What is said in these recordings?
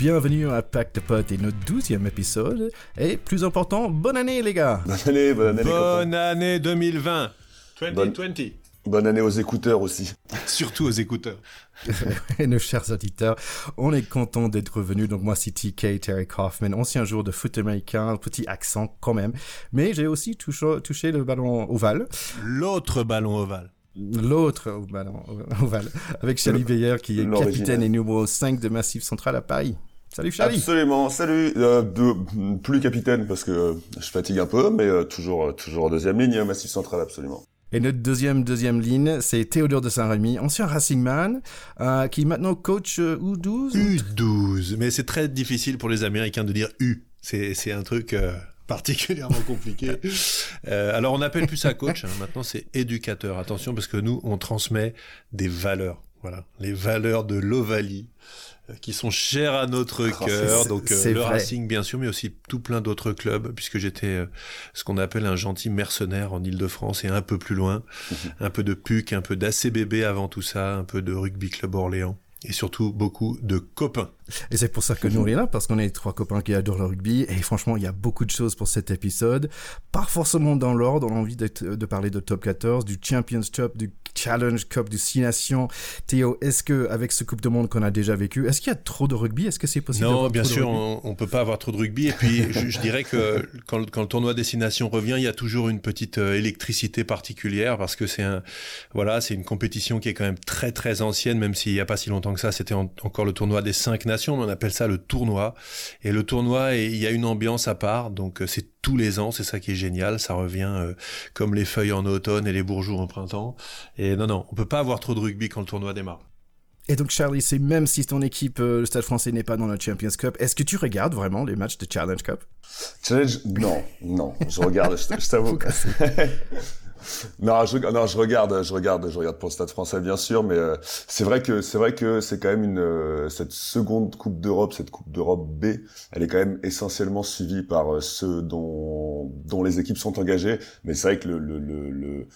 bienvenue à Pack de Potes et notre douzième épisode. Et plus important, bonne année les gars Bonne année, bonne année. Bonne année 2020 2020 Bonne année aux écouteurs aussi. Surtout aux écouteurs. et nos chers auditeurs, on est content d'être revenus. Donc moi c'est TK, Terry Kaufman, ancien joueur de foot américain, petit accent quand même. Mais j'ai aussi touché, touché le ballon ovale. L'autre ballon ovale l'autre ballon ovale, avec Charlie Beyer qui est capitaine et numéro 5 de Massif Central à Paris. Salut Charlie. Absolument, salut. Euh, de, plus capitaine parce que euh, je fatigue un peu, mais euh, toujours toujours en deuxième ligne, Massif Central absolument. Et notre deuxième deuxième ligne, c'est Théodore de Saint-Rémy, ancien Racing Man, euh, qui maintenant coach U12. U12, mais c'est très difficile pour les Américains de dire U. C'est c'est un truc particulièrement compliqué. Euh, alors on n'appelle plus ça coach, hein. maintenant c'est éducateur. Attention parce que nous on transmet des valeurs, voilà, les valeurs de l'Ovalie euh, qui sont chères à notre oh, cœur. Donc euh, le Racing bien sûr, mais aussi tout plein d'autres clubs, puisque j'étais ce qu'on appelle un gentil mercenaire en Ile-de-France et un peu plus loin, mhm. un peu de PUC, un peu d'ACBB avant tout ça, un peu de Rugby Club Orléans et surtout beaucoup de copains. Et c'est pour ça que nous on est là, parce qu'on est trois copains qui adorent le rugby. Et franchement, il y a beaucoup de choses pour cet épisode. Pas forcément dans l'ordre. On a envie de, parler de Top 14, du Champions Cup, du Challenge Cup, du Six Nations. Théo, est-ce que avec ce Coupe de Monde qu'on a déjà vécu, est-ce qu'il y a trop de rugby? Est-ce que c'est possible Non, bien sûr, on, on peut pas avoir trop de rugby. Et puis, je, dirais que quand, quand, le tournoi Destination revient, il y a toujours une petite euh, électricité particulière parce que c'est un, voilà, c'est une compétition qui est quand même très très ancienne, même s'il n'y a pas si longtemps que ça, c'était encore le tournoi des cinq nations. On appelle ça le tournoi. Et le tournoi, il y a une ambiance à part. Donc, euh, c'est tous les ans, c'est ça qui est génial. Ça revient euh, comme les feuilles en automne et les bourgeois en printemps. Et non, non, on peut pas avoir trop de rugby quand le tournoi démarre. Et donc Charlie, c'est même si ton équipe, euh, le Stade français, n'est pas dans la Champions Cup, est-ce que tu regardes vraiment les matchs de Challenge Cup? Challenge? Non, non, je regarde, je t'avoue. non, je, non, je regarde, je regarde, je regarde pour le Stade Français bien sûr, mais euh, c'est vrai que c'est vrai que c'est quand même une euh, cette seconde Coupe d'Europe, cette Coupe d'Europe B, elle est quand même essentiellement suivie par euh, ceux dont dont les équipes sont engagées. Mais c'est vrai que le le, le,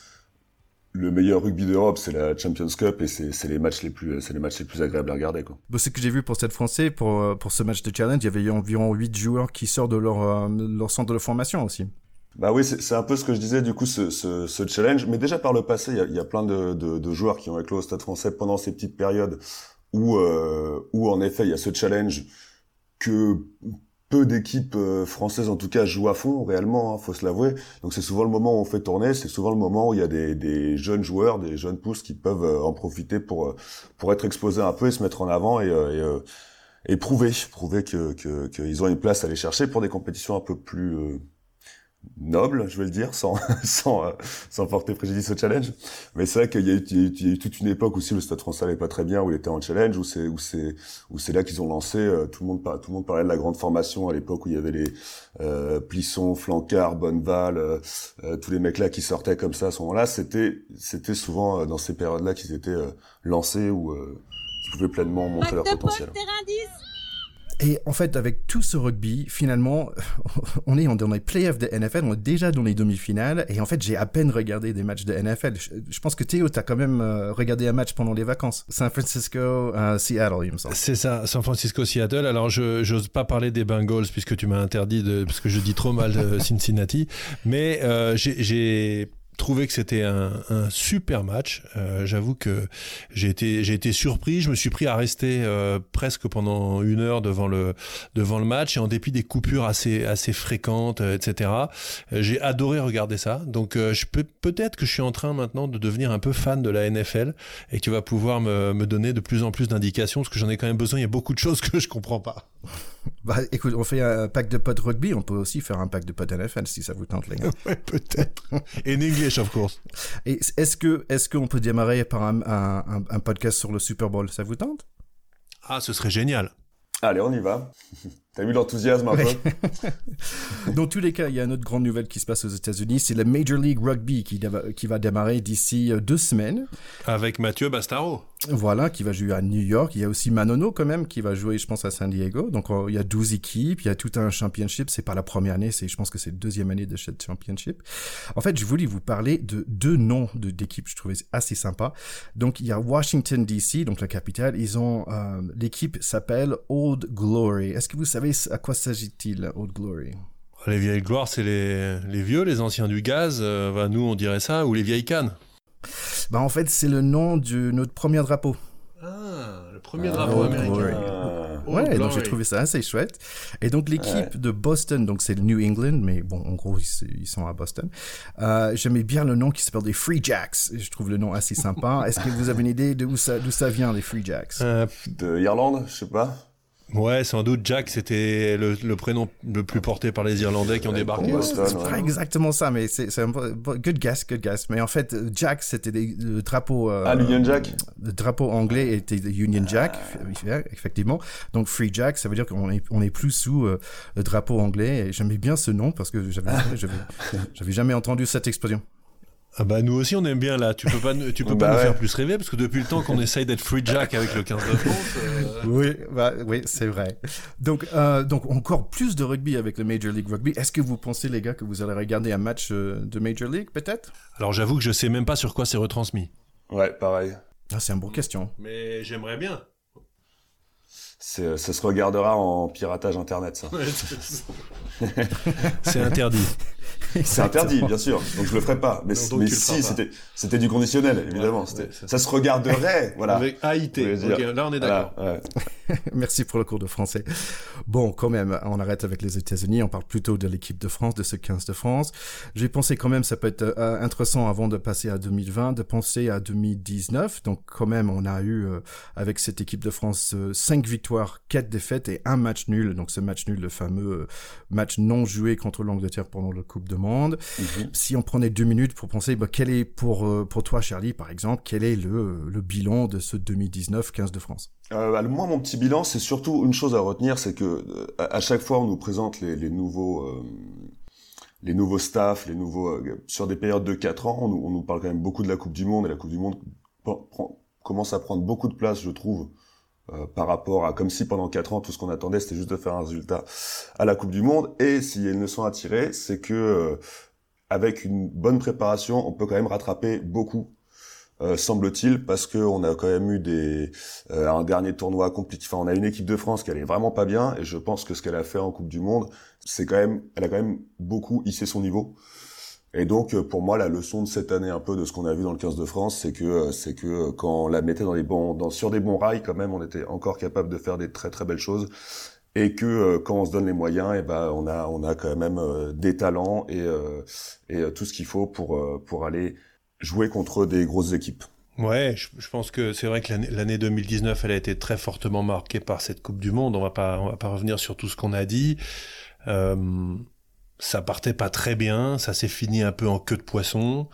le meilleur rugby d'Europe, c'est la Champions Cup et c'est les matchs les plus c'est les matchs les plus agréables à regarder quoi. Bon, ce que j'ai vu pour Stade Français pour pour ce match de challenge, il y avait environ 8 joueurs qui sortent de leur leur centre de formation aussi. Bah oui, c'est un peu ce que je disais, du coup, ce, ce, ce challenge. Mais déjà par le passé, il y a, y a, plein de, de, de, joueurs qui ont éclos au Stade français pendant ces petites périodes où, euh, où en effet, il y a ce challenge que peu d'équipes euh, françaises, en tout cas, jouent à fond, réellement, hein, faut se l'avouer. Donc c'est souvent le moment où on fait tourner, c'est souvent le moment où il y a des, des, jeunes joueurs, des jeunes pousses qui peuvent euh, en profiter pour, euh, pour être exposés un peu et se mettre en avant et... et et prouver, prouver que qu'ils ont une place à aller chercher pour des compétitions un peu plus noble, je vais le dire, sans sans, euh, sans porter préjudice au challenge. Mais c'est vrai qu'il y, a eu toute une époque aussi où le Stade Français n'allait pas très bien, où il était en challenge, où c'est où c'est où c'est là qu'ils ont lancé. Euh, tout le monde tout le monde parlait de la grande formation à l'époque où il y avait les euh, Plisson, Flancard, Bonneval, euh, tous les mecs là qui sortaient comme ça à ce moment-là. C'était c'était souvent dans ces périodes-là qu'ils étaient lancés ou qui pouvaient pleinement montrer leur potentiel. Et en fait, avec tout ce rugby, finalement, on est dans les playoffs de NFL, on est déjà dans les demi-finales, et en fait, j'ai à peine regardé des matchs de NFL. Je, pense que Théo, t'as quand même euh, regardé un match pendant les vacances. San Francisco, euh, Seattle, il me semble. C'est ça, San Francisco, Seattle. Alors, je j'ose pas parler des Bengals puisque tu m'as interdit de, parce que je dis trop mal de Cincinnati, mais euh, j'ai trouvé que c'était un, un, super match. Euh, J'avoue que j'ai été, j'ai été surpris. Je me suis pris à rester euh, presque pendant une heure devant le, devant le match et en dépit des coupures assez, assez fréquentes, euh, etc. Euh, j'ai adoré regarder ça. Donc euh, je peux peut-être que je suis en train maintenant de devenir un peu fan de la NFL et que tu vas pouvoir me, me donner de plus en plus d'indications parce que j'en ai quand même besoin. Il y a beaucoup de choses que je comprends pas. Bah, écoute, on fait un pack de potes rugby, on peut aussi faire un pack de potes NFL si ça vous tente, les gars. ouais, peut-être. Et English, of course. Et est-ce que, est-ce qu'on peut démarrer par un, un, un, podcast sur le Super Bowl? Ça vous tente? Ah, ce serait génial. Allez, on y va. T'as vu l'enthousiasme un peu? Dans tous les cas, il y a une autre grande nouvelle qui se passe aux États-Unis, c'est la Major League Rugby qui, qui va démarrer d'ici euh, deux semaines. Avec Mathieu Bastaro. Voilà, qui va jouer à New York. Il y a aussi Manono quand même qui va jouer, je pense, à San Diego. Donc il y a 12 équipes, il y a tout un championship. C'est pas la première année, c'est, je pense que c'est la deuxième année de cette championship. En fait, je voulais vous parler de deux noms de, d'équipes, je trouvais assez sympa. Donc il y a Washington DC, donc la capitale. Ils ont euh, l'équipe s'appelle Old Glory. Est-ce que vous savez à quoi s'agit-il, Old Glory? Les vieilles gloires, c'est les, les vieux, les anciens du gaz. Euh, nous, on dirait ça, ou les vieilles cannes. Bah, en fait, c'est le nom de notre premier drapeau. Ah, le premier drapeau américain. ouais, donc j'ai trouvé ça assez chouette. Et donc l'équipe de Boston, donc c'est le New England, mais bon, en gros, ils, sont à Boston. Euh, J'aimais bien le nom qui s'appelle des Free Jacks. Je trouve le nom assez sympa. Est-ce que vous avez une idée d'où ça, ça vient, les Free Jacks? Euh, De Irlande, je sais pas. Ouais, sans doute Jack, c'était le, prénom le plus porté par les Irlandais qui ont débarqué. c'est pas exactement ça, mais c'est un good guess, good guess. Mais en fait, Jack, c'était le drapeau. Euh, ah, l'Union Jack. Le drapeau anglais était Union Jack, ah. effectivement. Donc Free Jack, ça veut dire qu'on est on est plus sous euh, le drapeau anglais. Et j'aimais bien ce nom parce que j'avais j'avais jamais entendu cette expression. Ah bah nous aussi on aime bien là. Tu peux pas, tu peux pas bah nous faire plus rêver parce que depuis le temps qu'on essaye d'être free jack avec le 15 de France. Euh, oui, bah, oui, c'est vrai. Donc euh, donc encore plus de rugby avec le Major League Rugby. Est-ce que vous pensez les gars que vous allez regarder un match euh, de Major League peut-être? Alors j'avoue que je sais même pas sur quoi c'est retransmis. Ouais, pareil. Ah, c'est une bonne question. Mais j'aimerais bien. Ça se regardera en piratage internet, ça. c'est interdit. C'est interdit, bien sûr. Donc je le ferai pas. Mais, mais si, c'était, c'était du conditionnel, évidemment. ça se regarderait, voilà. Avec AIT. là, on est d'accord. Merci pour le cours de français. Bon, quand même, on arrête avec les États-Unis. On parle plutôt de l'équipe de France, de ce 15 de France. J'ai pensé quand même, ça peut être euh, intéressant avant de passer à 2020, de penser à 2019. Donc quand même, on a eu euh, avec cette équipe de France 5 euh, victoires, 4 défaites et un match nul. Donc ce match nul, le fameux match non joué contre l'Angleterre pendant le Coupe de Monde. Mhm. Si on prenait deux minutes pour penser, bah, quel est pour pour toi, Charlie, par exemple, quel est le, le bilan de ce 2019 15 de France? Euh, bah, Moi, mon petit bilan, c'est surtout une chose à retenir, c'est que euh, à chaque fois, on nous présente les, les nouveaux, euh, les nouveaux staffs, les nouveaux euh, sur des périodes de 4 ans. On nous, parle quand même beaucoup de la Coupe du Monde et la Coupe du Monde commence à prendre beaucoup de place, je trouve, par rapport à comme si pendant 4 ans tout ce qu'on attendait c'était juste de faire un résultat à la Coupe du Monde. Et s'il y a une leçon à tirer, c'est que avec une bonne préparation, on peut quand même rattraper beaucoup euh, semble-t-il, parce que on a quand même eu des euh, un dernier tournoi compliqué. Enfin, on a une équipe de France qui allait vraiment pas bien, et je pense que ce qu'elle a fait en Coupe du Monde, c'est quand même, elle a quand même beaucoup hissé son niveau. Et donc, euh, pour moi, la leçon de cette année, un peu de ce qu'on a vu dans le 15 de France, c'est que c'est que quand on la mettait dans les bons, dans, sur des bons rails, quand même, on était encore capable de faire des très très belles choses et que quand on se donne les moyens, et eh ben on a on a quand même des talents et et tout ce qu'il faut pour pour aller jouer contre des grosses équipes. Ouais, je, pense que c'est vrai que l'année 2019, elle a été très fortement marquée par cette Coupe du Monde. On va pas, on va pas revenir sur tout ce qu'on a dit. Euh, ça partait pas très bien, ça s'est fini un peu en queue de poisson.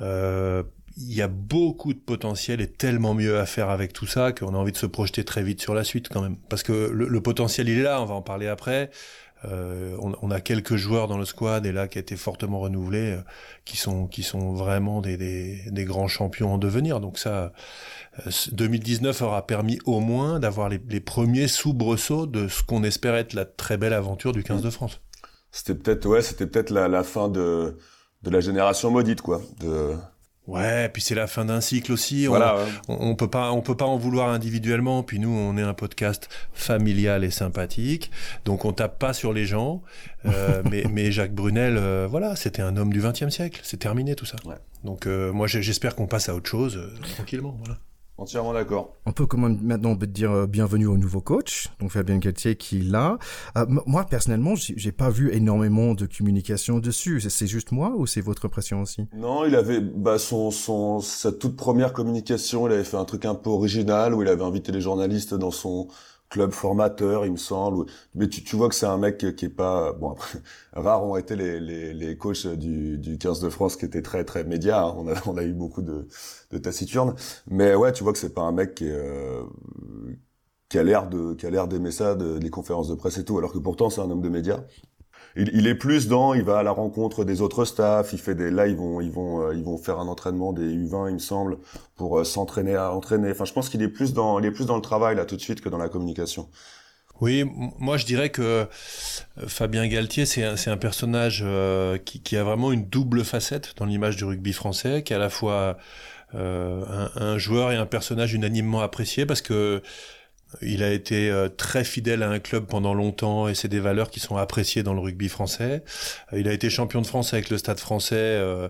Euh, il y a beaucoup de potentiel et tellement mieux à faire avec tout ça qu'on a envie de se projeter très vite sur la suite quand même. Parce que le, le potentiel il est là, on va en parler après. Euh, on, a quelques joueurs dans le squad et là qui a été fortement renouvelés, euh, qui sont qui sont vraiment des, des, grands champions en devenir. Donc ça, 2019 euh, aura permis au moins d'avoir les, premiers soubresauts de ce qu'on espère être la très belle aventure du 15 de France. C'était peut-être ouais, c'était peut-être la, la, fin de de la génération maudite quoi. De Ouais, puis c'est la fin d'un cycle aussi. Voilà, on, on, peut pas, on peut pas en vouloir individuellement. Puis nous, on est un podcast familial et sympathique, donc on tape pas sur les gens. Euh, mais, mais Jacques Brunel, euh, voilà, c'était un homme du XXe siècle. C'est terminé tout ça. Ouais. Donc euh, moi, j'espère qu'on passe à autre chose tranquillement. Voilà. Entièrement d'accord. On peut quand même maintenant dire euh, bienvenue au nouveau coach, donc Fabien Galtier qui est là. Euh, moi personnellement, j'ai pas vu énormément de communication dessus. C'est juste moi ou c'est votre impression aussi? Non, il avait bah, son, son sa toute première communication, il avait fait un truc un peu original où il avait invité les journalistes dans son club formateur, il me semble. Mais tu, tu vois que c'est un mec qui est pas bon. Après, rares ont été les, les, les coachs du, du 15 de France qui étaient très très médias. Hein. On a on a eu beaucoup de, de taciturnes. Mais ouais, tu vois que c'est pas un mec qui euh, qui a l'air de qui a l'air d'aimer ça, de, des conférences de presse et tout, alors que pourtant c'est un homme de médias. Il, est plus dans, il va à la rencontre des autres staffs, il fait des, là ils vont, ils vont, euh, ils vont faire un entraînement des U20, il me semble, pour euh, s'entraîner à entraîner. Enfin, je pense qu'il est plus dans, il est plus dans le travail là tout de suite que dans la communication. Oui, moi je dirais que euh, Fabien Galtier, c'est un, un, personnage qui, qui, a vraiment une double facette dans l'image du rugby français, qui est à la fois euh, un, un, joueur et un personnage unanimement apprécié parce que il a été euh, très fidèle à un club pendant longtemps et c'est des valeurs qui sont appréciées dans le rugby français. Euh, il a été champion de France avec le Stade français euh,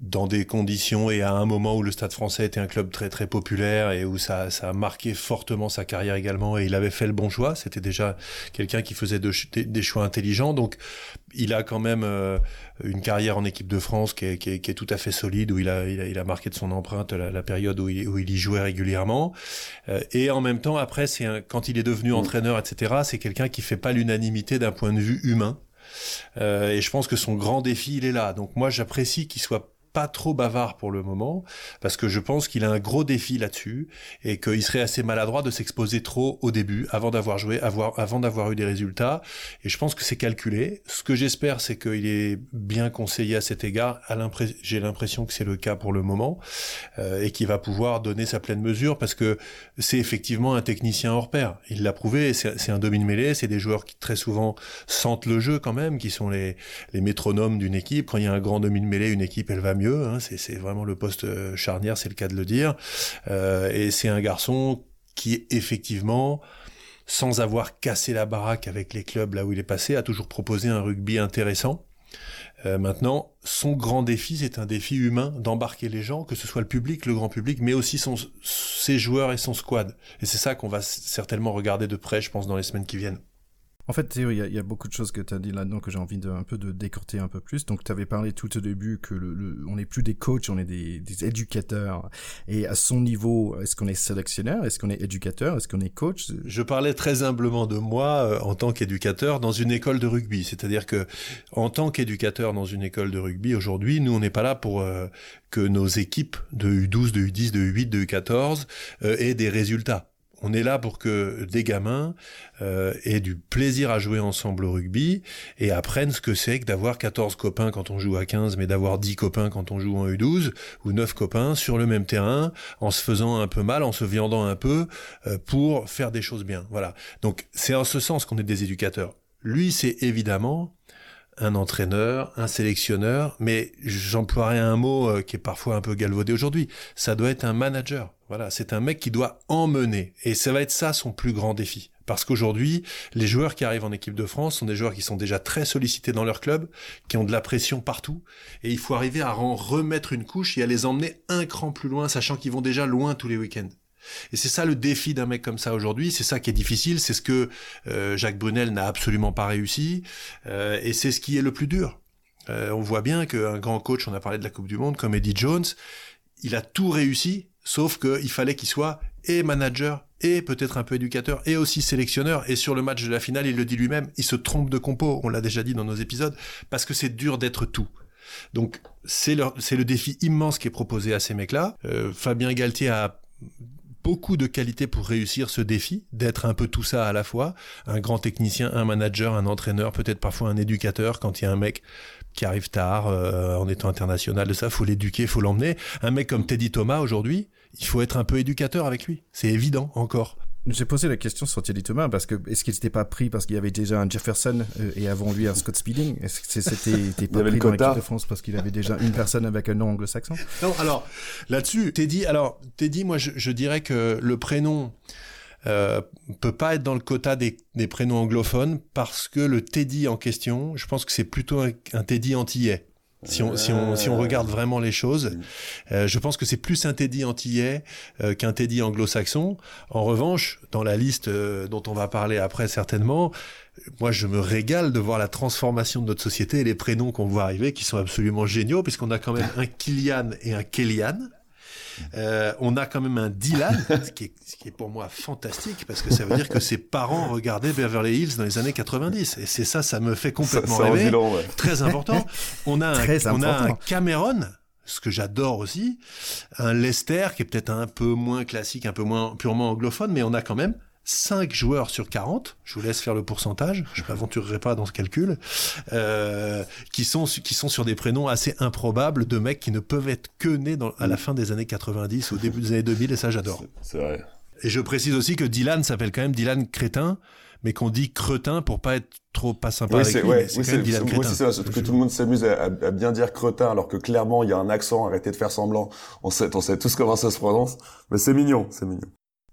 dans des conditions et à un moment où le Stade français était un club très très populaire et où ça, ça a marqué fortement sa carrière également et il avait fait le bon choix. C'était déjà quelqu'un qui faisait des, choix intelligents. Donc il a quand même euh, une carrière en équipe de France qui est, qui, est, qui est, tout à fait solide, où il a, il a, il a marqué de son empreinte la, la période où il, où il, y jouait régulièrement. Euh, et en même temps, après, c'est quand il est devenu entraîneur, etc., c'est quelqu'un qui fait pas l'unanimité d'un point de vue humain. Euh, et je pense que son grand défi, il est là. Donc moi, j'apprécie qu'il soit pas trop bavard pour le moment, parce que je pense qu'il a un gros défi là-dessus, et qu'il serait assez maladroit de s'exposer trop au début, avant d'avoir joué, avoir, avant d'avoir eu des résultats. Et je pense que c'est calculé. Ce que j'espère, c'est qu'il est bien conseillé à cet égard. J'ai l'impression que c'est le cas pour le moment, euh, et qu'il va pouvoir donner sa pleine mesure, parce que c'est effectivement un technicien hors pair. Il l'a prouvé, c'est un domine mêlé, c'est des joueurs qui très souvent sentent le jeu quand même, qui sont les, les métronomes d'une équipe. Quand il y a un grand domine mêlé, une équipe, elle va mieux Hein, c'est vraiment le poste euh, charnière, c'est le cas de le dire. Euh, et c'est un garçon qui effectivement sans avoir cassé la baraque avec les clubs là où il est passé, a toujours proposé un rugby intéressant. Euh, maintenant, son grand défi, c'est un défi humain d'embarquer les gens, que ce soit le public, le grand public, mais aussi ses joueurs et son squad. Et c'est ça qu'on va certainement regarder de près, je pense, dans les semaines qui viennent. En fait, Théo, il y, a beaucoup de choses que tu as dit là-dedans que j'ai envie de, un peu de décorter un peu plus. Donc, tu avais parlé tout au début que le, on n'est plus des coachs, on est des, des, éducateurs. Et à son niveau, est-ce qu'on est sélectionneur? Est-ce qu'on est éducateur? Est-ce qu'on est coach? Je parlais très humblement de moi euh, en tant qu'éducateur dans une école de rugby. C'est-à-dire que en tant qu'éducateur dans une école de rugby, aujourd'hui, nous, on n'est pas là pour euh, que nos équipes de U12, de U10, de U8, de U14 euh, aient des résultats on est là pour que des gamins euh, aient du plaisir à jouer ensemble au rugby et apprennent ce que c'est que d'avoir 14 copains quand on joue à 15, mais d'avoir 10 copains quand on joue en U12, ou 9 copains sur le même terrain, en se faisant un peu mal, en se viandant un peu, euh, pour faire des choses bien. Voilà. Donc c'est en ce sens qu'on est des éducateurs. Lui, c'est évidemment un entraîneur, un sélectionneur, mais j'emploierais un mot euh, qui est parfois un peu galvaudé aujourd'hui. Ça doit être un manager. Voilà, c'est un mec qui doit emmener. Et ça va être ça son plus grand défi. Parce qu'aujourd'hui, les joueurs qui arrivent en équipe de France sont des joueurs qui sont déjà très sollicités dans leur club, qui ont de la pression partout. Et il faut arriver à en remettre une couche et à les emmener un cran plus loin, sachant qu'ils vont déjà loin tous les week-ends. Et c'est ça le défi d'un mec comme ça aujourd'hui, c'est ça qui est difficile, c'est ce que euh, Jacques Brunel n'a absolument pas réussi, euh, et c'est ce qui est le plus dur. Euh, on voit bien qu'un grand coach, on a parlé de la Coupe du Monde, comme Eddie Jones, il a tout réussi, sauf qu'il fallait qu'il soit et manager, et peut-être un peu éducateur, et aussi sélectionneur. Et sur le match de la finale, il le dit lui-même, il se trompe de compo, on l'a déjà dit dans nos épisodes, parce que c'est dur d'être tout. Donc c'est le, défi immense qui est proposé à ces mecs-là. Fabien Galtier a beaucoup de qualités pour réussir ce défi, d'être un peu tout ça à la fois, un grand technicien, un manager, un entraîneur, peut-être parfois un éducateur quand il y a un mec qui arrive tard euh, en étant international de ça, faut l'éduquer, faut l'emmener. Un mec comme Teddy Thomas aujourd'hui, il faut être un peu éducateur avec lui. C'est évident encore. J'ai posé la question sur Thierry Thomas parce que est-ce qu'il n'était pas pris parce qu'il y avait déjà un Jefferson euh, et avant lui un Scott Speeding? Est-ce que c'était pas pris dans l'équipe de France parce qu'il avait déjà une personne avec un nom anglo-saxon? Non, alors là-dessus, Teddy, alors Teddy, moi je, je, dirais que le prénom euh, peut pas être dans le quota des, des, prénoms anglophones parce que le Teddy en question, je pense que c'est plutôt un, un Teddy antillais. Si on, si, on, si on regarde vraiment les choses, euh, je pense que c'est plus un Teddy antillais euh, qu'un Teddy anglo-saxon. En revanche, dans la liste euh, dont on va parler après certainement, moi je me régale de voir la transformation de notre société et les prénoms qu'on voit arriver qui sont absolument géniaux puisqu'on a quand même un Kylian et un Kellyanne. Euh, on a quand même un Dylan, ce qui, est, ce qui, est, pour moi fantastique, parce que ça veut dire que ses parents regardaient Beverly Hills dans les années 90. Et c'est ça, ça me fait complètement rêver. Très important. On a, un, on a un Cameron, ce que j'adore aussi, un Lester qui est peut-être un peu moins classique, un peu moins purement anglophone, mais on a quand même 5 joueurs sur 40, je vous laisse faire le pourcentage, je m'aventurerai pas dans ce calcul, euh, qui, sont, qui sont sur des prénoms assez improbables de mecs qui ne peuvent être que nés dans, à la fin des années 90, au début des années 2000, et ça j'adore. C'est vrai. Et je précise aussi que Dylan s'appelle quand même Dylan Crétin, mais qu'on dit cretin pour pas être trop pas sympa oui, avec lui. Ouais, c'est oui, Dylan Crétin. c'est ça, que tout le monde s'amuse à, à, bien dire cretin, alors que clairement il y a un accent, arrêtez de faire semblant. On sait, on sait tous comment ça se prononce, mais c'est mignon, c'est mignon.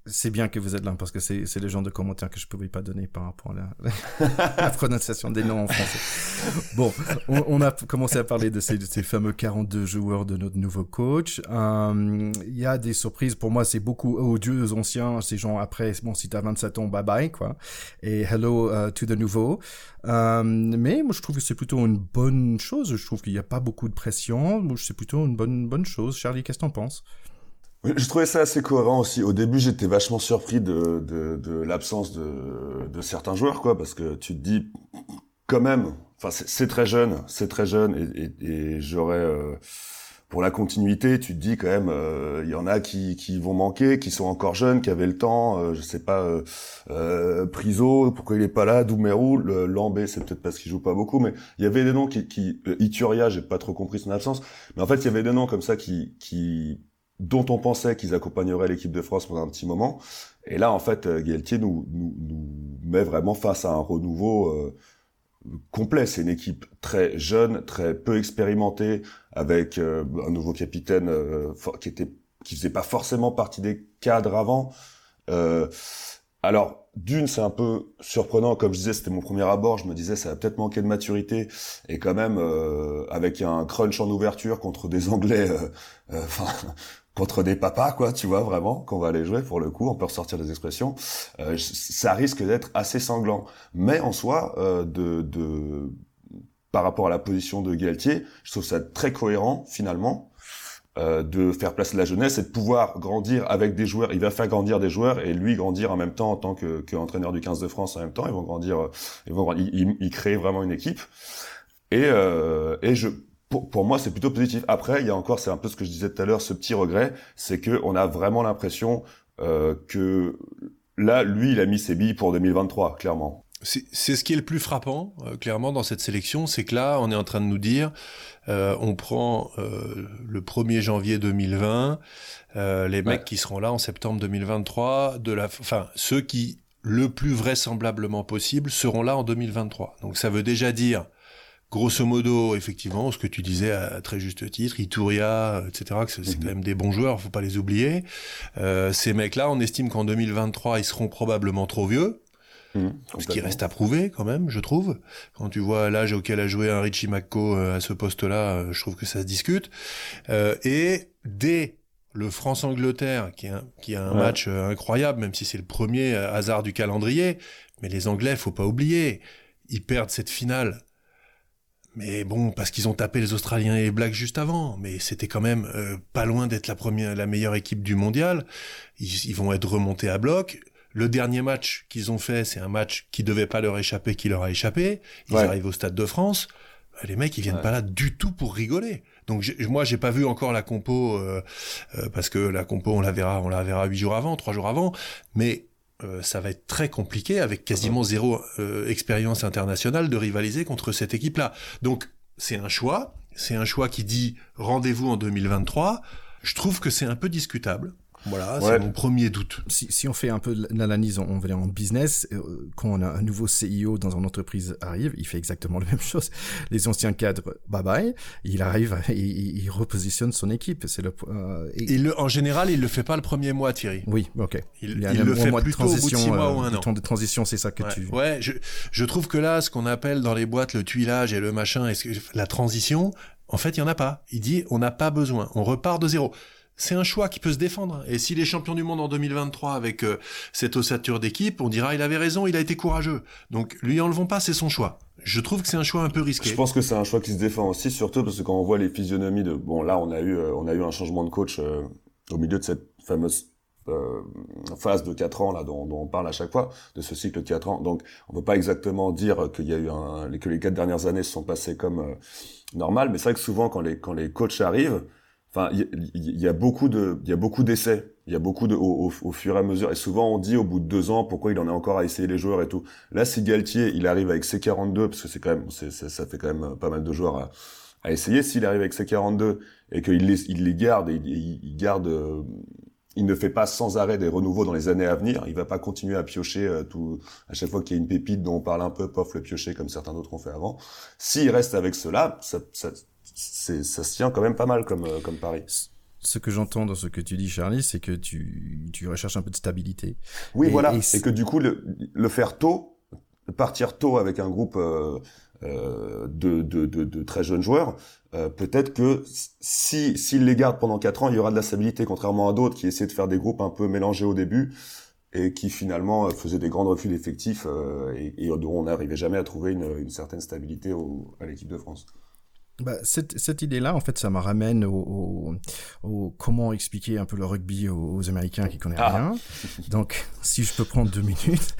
C'est bien que vous êtes là parce que c'est, c'est le genre de commentaires que je pouvais pas donner par rapport à la, la prononciation des noms en français. Bon, on, on, a commencé à parler de ces, de ces fameux 42 joueurs de notre nouveau coach. Il um, y a des surprises. Pour moi, c'est beaucoup oh Dieu anciens, ces gens après. Bon, si t'as 27 ans, bye bye quoi. Et hello uh, to the nouveau. Um, mais moi, je trouve que c'est plutôt une bonne chose. Je trouve qu'il n'y a pas beaucoup de pression. Moi, c'est plutôt une bonne bonne chose. Charlie, qu'est-ce que t'en penses? Je trouvais ça assez cohérent aussi. Au début, j'étais vachement surpris de, de, de l'absence de, de certains joueurs, quoi, parce que tu te dis, quand même, enfin, c'est très jeune, c'est très jeune, et, et, et j'aurais, euh, pour la continuité, tu te dis quand même, euh, il y en a qui, qui vont manquer, qui sont encore jeunes, qui avaient le temps, euh, je sais pas, euh, euh Priso, pourquoi il est pas là, Doumerou, Lambé, c'est peut-être parce qu'il joue pas beaucoup, mais il y avait des noms qui, qui Ituria, j'ai pas trop compris son absence, mais en fait, il y avait des noms comme ça qui, qui dont on pensait qu'ils accompagneraient l'équipe de France pendant un petit moment. Et là, en fait, euh, Galtier nous, nous, nous met vraiment face à un renouveau euh, complet. C'est une équipe très jeune, très peu expérimentée, avec euh, un nouveau capitaine euh, qui était qui faisait pas forcément partie des cadres avant. alors, d'une, c'est un peu surprenant. Comme je disais, c'était mon premier abord. Je me disais, ça va peut-être manquer de maturité. Et quand même, avec un crunch en ouverture contre des Anglais, enfin, contre des papas, quoi, tu vois, vraiment, qu'on va aller jouer, pour le coup, on peut ressortir des expressions, euh, ça risque d'être assez sanglant. Mais en soi, euh, de, de, par rapport à la position de Galtier, je trouve ça très cohérent, finalement, euh, de faire placer la jeunesse et de pouvoir grandir avec des joueurs. Il va faire grandir des joueurs et lui grandir en même temps en tant que, que entraîneur du 15 de France en même temps. Ils vont grandir, ils vont, ils, ils créent vraiment une équipe. Et, euh, et je, pour, moi, c'est plutôt positif. Après, il y a encore, c'est un peu ce que je disais tout à l'heure, ce petit regret, c'est que on a vraiment l'impression euh, que là, lui, il a mis ses billes pour 2023, clairement. C'est ce qui est le plus frappant, euh, clairement, dans cette sélection, c'est que là, on est en train de nous dire, euh, on prend euh, le 1er janvier 2020, euh, les mecs qui seront là en septembre 2023, de la, enfin, ceux qui, le plus vraisemblablement possible, seront là en 2023. Donc ça veut déjà dire grosso modo, effectivement, ce que tu disais à très juste titre, Ituria, etc., c'est quand mhm. même des bons joueurs, faut pas les oublier. Euh, ces mecs-là, on estime qu'en 2023, ils seront probablement trop vieux. Mhm, ce qui reste à prouver quand même, je trouve. Quand tu vois l'âge auquel a joué un Richie euh, à ce poste-là, euh, je trouve que ça se discute. et dès le France-Angleterre, qui, qui a un match incroyable, même si c'est le premier hasard du calendrier, mais les Anglais, faut pas oublier, ils perdent cette finale mais bon, parce qu'ils ont tapé les Australiens et les Blacks juste avant, mais c'était quand même euh, pas loin d'être la première, la meilleure équipe du mondial. Ils, vont être remontés à bloc. Le dernier match qu'ils ont fait, c'est un match qui devait pas leur échapper, qui leur a échappé. Ils arrivent au Stade de France. Bah, les mecs, ils viennent pas là du tout pour rigoler. Donc moi, j'ai pas vu encore la compo euh, euh, parce que la compo, on la verra, on la verra huit jours avant, trois jours avant. Mais euh, ça va être très compliqué avec quasiment zéro euh, expérience internationale de rivaliser contre cette équipe-là. Donc c'est un choix, c'est un choix qui dit rendez-vous en 2023. Je trouve que c'est un peu discutable. Voilà, c'est mon premier doute. Si, si, on fait un peu l'analyse, on va dire en business, euh, quand on a un nouveau CEO dans une entreprise arrive, il fait exactement la même chose. Les anciens cadres, bye bye, il arrive, il, il repositionne son équipe. C'est le. Euh, et... le, en général, il le fait pas le premier mois, Thierry. Oui, ok. Il, il, il le fait mois plutôt de transition, au bout de six mois ou un an. temps de transition, c'est ça que ouais. tu. Ouais, je, je trouve que là, ce qu'on appelle dans les boîtes le tuilage et le machin, est-ce que la transition, en fait, il y en a pas. Il dit, on n'a pas besoin, on repart de zéro c'est un choix qui peut se défendre. Et s'il est champion du monde en 2023 avec euh, cette ossature d'équipe, on dira il avait raison, il a été courageux. Donc lui enlevons pas, c'est son choix. Je trouve que c'est un choix un peu risqué. Je pense que c'est un choix qui se défend aussi, surtout parce que quand on voit les physionomies de bon là on a eu euh, on a eu un changement de coach euh, au milieu de cette fameuse euh, phase de 4 ans là dont, dont, on parle à chaque fois de ce cycle de 4 ans. Donc on peut pas exactement dire qu'il y a eu un que les quatre dernières années se sont passées comme euh, mais c'est vrai que souvent quand les quand les coachs arrivent Enfin, il y, a beaucoup de, il y a beaucoup d'essais Il y a beaucoup de au, fur et à mesure. Et souvent on dit au bout de deux ans pourquoi il en est encore à essayer les joueurs et tout. Là, si Galtier il arrive avec ses 42 parce que c'est quand même ça fait quand même pas mal de joueurs à, essayer. S'il arrive avec ses 42 et qu'il les il les garde et il, garde euh, il ne fait pas sans arrêt des renouveaux dans les années à venir. Il va pas continuer à piocher euh, tout à chaque fois qu'il y a une pépite dont on parle un peu, pof le piocher comme certains d'autres ont fait avant. S'il reste avec cela, ça, ça, ça se tient quand même pas mal comme euh, comme pari ce que j'entends dans ce que tu dis, Charlie, c'est que tu, tu recherches un peu de stabilité. Oui, voilà. Et, que du coup, le, le, faire tôt, partir tôt avec un groupe euh, euh de, de, de, de, très jeunes joueurs, euh, peut-être que si s'ils les gardent pendant quatre ans, il y aura de la stabilité, contrairement à d'autres qui essaient de faire des groupes un peu mélangés au début et qui finalement euh, faisaient des grands refus d'effectifs euh, et, et, dont on n'arrivait jamais à trouver une, une certaine stabilité au, à l'équipe de France. Bah, cette, cette idée-là, en fait, ça me ramène au, au, comment expliquer un peu le rugby aux, Américains qui connaissent ah. rien. Donc, si je peux prendre deux minutes,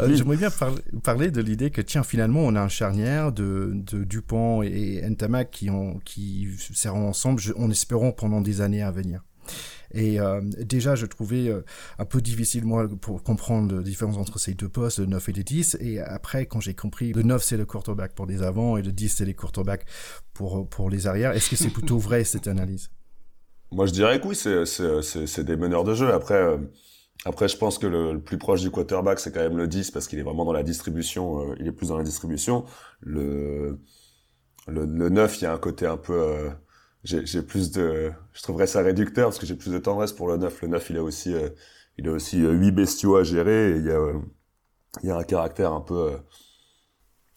euh, j'aimerais bien parler de l'idée que tiens, finalement, on a un charnière de, de Dupont et Ntamak qui ont qui seront ensemble, en espérant pendant des années à venir. Et euh, déjà, je trouvais euh, un peu difficile, moi, pour comprendre la différence entre ces deux postes, le 9 et le 10. Et après, quand j'ai compris, le 9, c'est le quarterback pour les avants et le 10, c'est les quarterbacks pour, pour les arrières. Est-ce que c'est plutôt vrai, cette analyse? Moi, je dirais que oui, c'est des meneurs de jeu. Après... Euh, après, je pense que le, plus proche du quarterback, c'est quand même le 10 parce qu'il est vraiment dans la distribution. il est plus dans la distribution. Le, le, le 9, il y a un côté un peu j'ai plus de, je trouverais ça réducteur parce que j'ai plus de tendresse pour le 9. Le 9, il a aussi, euh, il a aussi euh, huit bestiaux à gérer et il y a, euh, il y a un caractère un peu,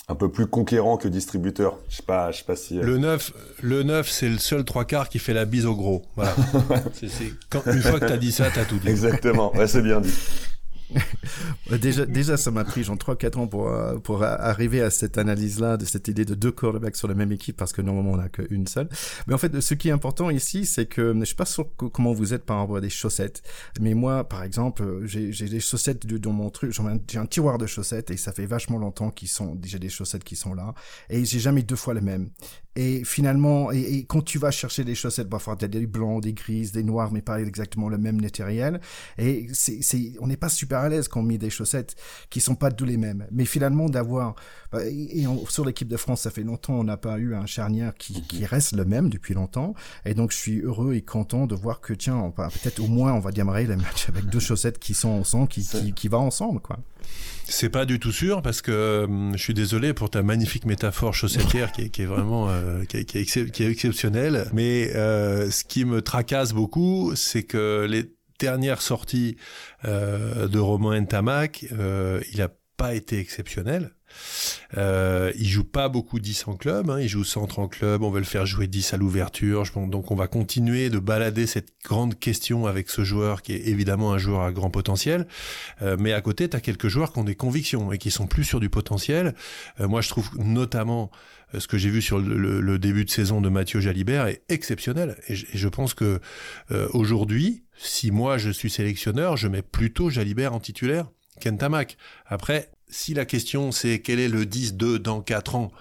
un peu plus conquérant que distributeur. Je sais pas, je sais pas si. Le 9, le 9, c'est le seul trois quarts qui fait la bise au gros. Voilà. Quand, une fois que t'as dit ça, t'as tout dit. Exactement. Ouais, c'est bien dit. Déjà, déjà, ça m'a pris genre 3-4 ans pour, euh, pour arriver à cette analyse-là, de cette idée de deux quarterbacks sur la même équipe, parce que normalement on n'a qu'une seule. Mais en fait, ce qui est important ici, c'est que je suis pas sûr comment vous êtes par rapport à des chaussettes. Mais moi, par exemple, j'ai des chaussettes dans mon truc, j'ai un tiroir de chaussettes et ça fait vachement longtemps qu'ils sont, déjà des chaussettes qui sont là. Et j'ai jamais deux fois les mêmes. Et finalement, et, quand tu vas chercher des chaussettes, parfois tu as des blancs, des grises, des noirs, mais pas exactement le même matériel. Et c'est, on n'est pas super à l'aise quand on met des chaussettes qui sont pas tous les mêmes. Mais finalement, d'avoir, bah, et, sur l'équipe de France, ça fait longtemps, on n'a pas eu un charnière qui, qui, reste le même depuis longtemps. Et donc, je suis heureux et content de voir que, tiens, peut-être au moins, on va démarrer le match avec deux chaussettes qui sont ensemble, qui, qui, qui va ensemble, quoi. C'est pas du tout sûr parce que hum, je suis désolé pour ta magnifique métaphore chaussettière qui est, qui est vraiment euh, qui, est, qui, est exceptionnelle. Mais euh, ce qui me tracasse beaucoup, c'est que les dernières sorties euh, de Romain Ntamak, euh, il a pas été exceptionnel. Euh, il joue pas beaucoup 10 en club, hein, il joue centre en club, on veut le faire jouer 10 à l'ouverture, donc on va continuer de balader cette grande question avec ce joueur qui est évidemment un joueur à grand potentiel, euh, mais à côté tu as quelques joueurs qui ont des convictions et qui sont plus sur du potentiel. Euh, moi je trouve notamment ce que j'ai vu sur le, début de saison de Mathieu Jalibert est exceptionnel. Et je, pense que aujourd'hui, si moi je suis sélectionneur, je mets plutôt Jalibert en titulaire qu'Entamac. Après, si la question c'est quel est le 10-2 dans 4 ans,